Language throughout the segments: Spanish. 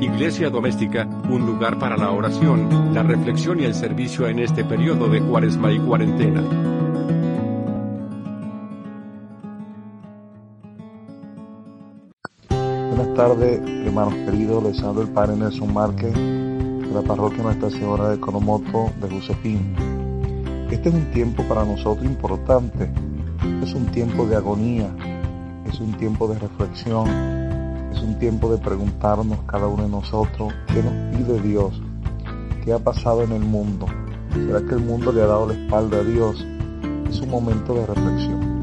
Iglesia Doméstica, un lugar para la oración, la reflexión y el servicio en este periodo de cuaresma y cuarentena. Buenas tardes, hermanos queridos. Les hablo el Padre Nelson Márquez de la parroquia Nuestra Señora de Conomoto de Josefín. Este es un tiempo para nosotros importante. Es un tiempo de agonía. Es un tiempo de reflexión. Es un tiempo de preguntarnos cada uno de nosotros qué nos pide Dios. ¿Qué ha pasado en el mundo? ¿Será que el mundo le ha dado la espalda a Dios? Es un momento de reflexión.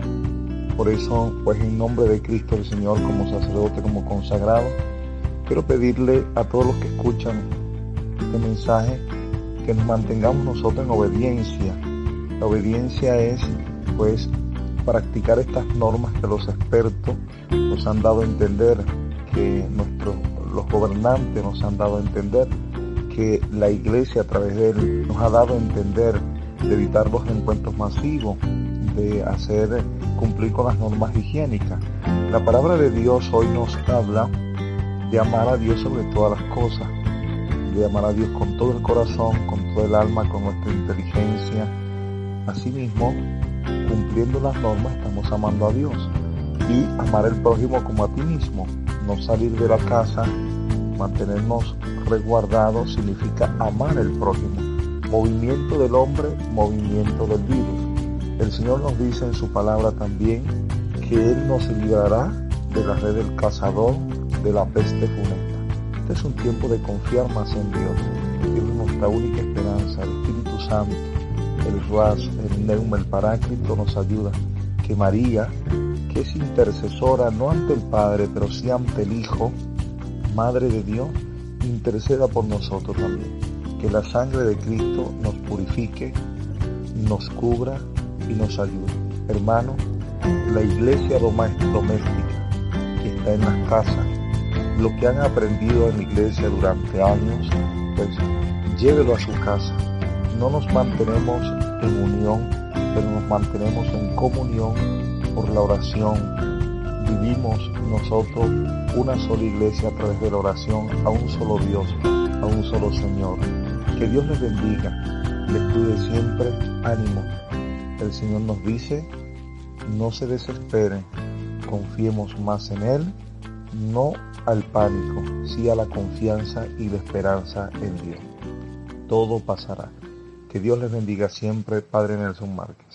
Por eso, pues en nombre de Cristo el Señor, como sacerdote, como consagrado, quiero pedirle a todos los que escuchan este mensaje que nos mantengamos nosotros en obediencia. La obediencia es, pues, practicar estas normas que los expertos nos han dado a entender, los gobernantes nos han dado a entender, que la iglesia a través de él nos ha dado a entender de evitar los encuentros masivos, de hacer cumplir con las normas higiénicas. La palabra de Dios hoy nos habla de amar a Dios sobre todas las cosas, de amar a Dios con todo el corazón, con todo el alma, con nuestra inteligencia. Asimismo, cumpliendo las normas estamos amando a Dios y amar al prójimo como a ti mismo. No salir de la casa, mantenernos resguardados significa amar al prójimo. Movimiento del hombre, movimiento del virus. El Señor nos dice en su palabra también que Él nos librará de la red del cazador, de la peste funesta. Este es un tiempo de confiar más en Dios. Él es nuestra única esperanza, el Espíritu Santo, el Ras, el Neuma, el Paráclito nos ayuda. Que María, es intercesora no ante el Padre, pero sí ante el Hijo, Madre de Dios, interceda por nosotros también. Que la sangre de Cristo nos purifique, nos cubra y nos ayude. Hermano, la iglesia doméstica que está en las casas, lo que han aprendido en la iglesia durante años, pues llévelo a su casa. No nos mantenemos en unión, pero nos mantenemos en comunión por la oración. Vivimos nosotros una sola iglesia a través de la oración a un solo Dios, a un solo Señor. Que Dios les bendiga, les cuide siempre, ánimo, el Señor nos dice, no se desesperen, confiemos más en Él, no al pánico, sí a la confianza y la esperanza en Dios. Todo pasará. Que Dios les bendiga siempre, Padre Nelson Márquez.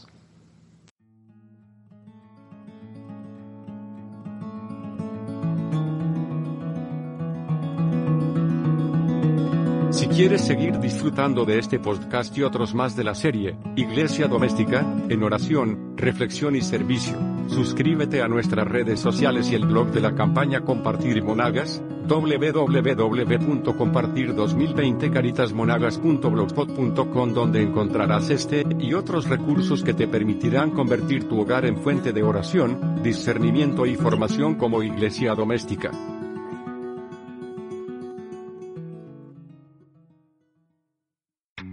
Quieres seguir disfrutando de este podcast y otros más de la serie, Iglesia Doméstica, en oración, reflexión y servicio, suscríbete a nuestras redes sociales y el blog de la campaña Compartir Monagas, www.compartir2020caritasmonagas.blogspot.com donde encontrarás este y otros recursos que te permitirán convertir tu hogar en fuente de oración, discernimiento y formación como iglesia doméstica.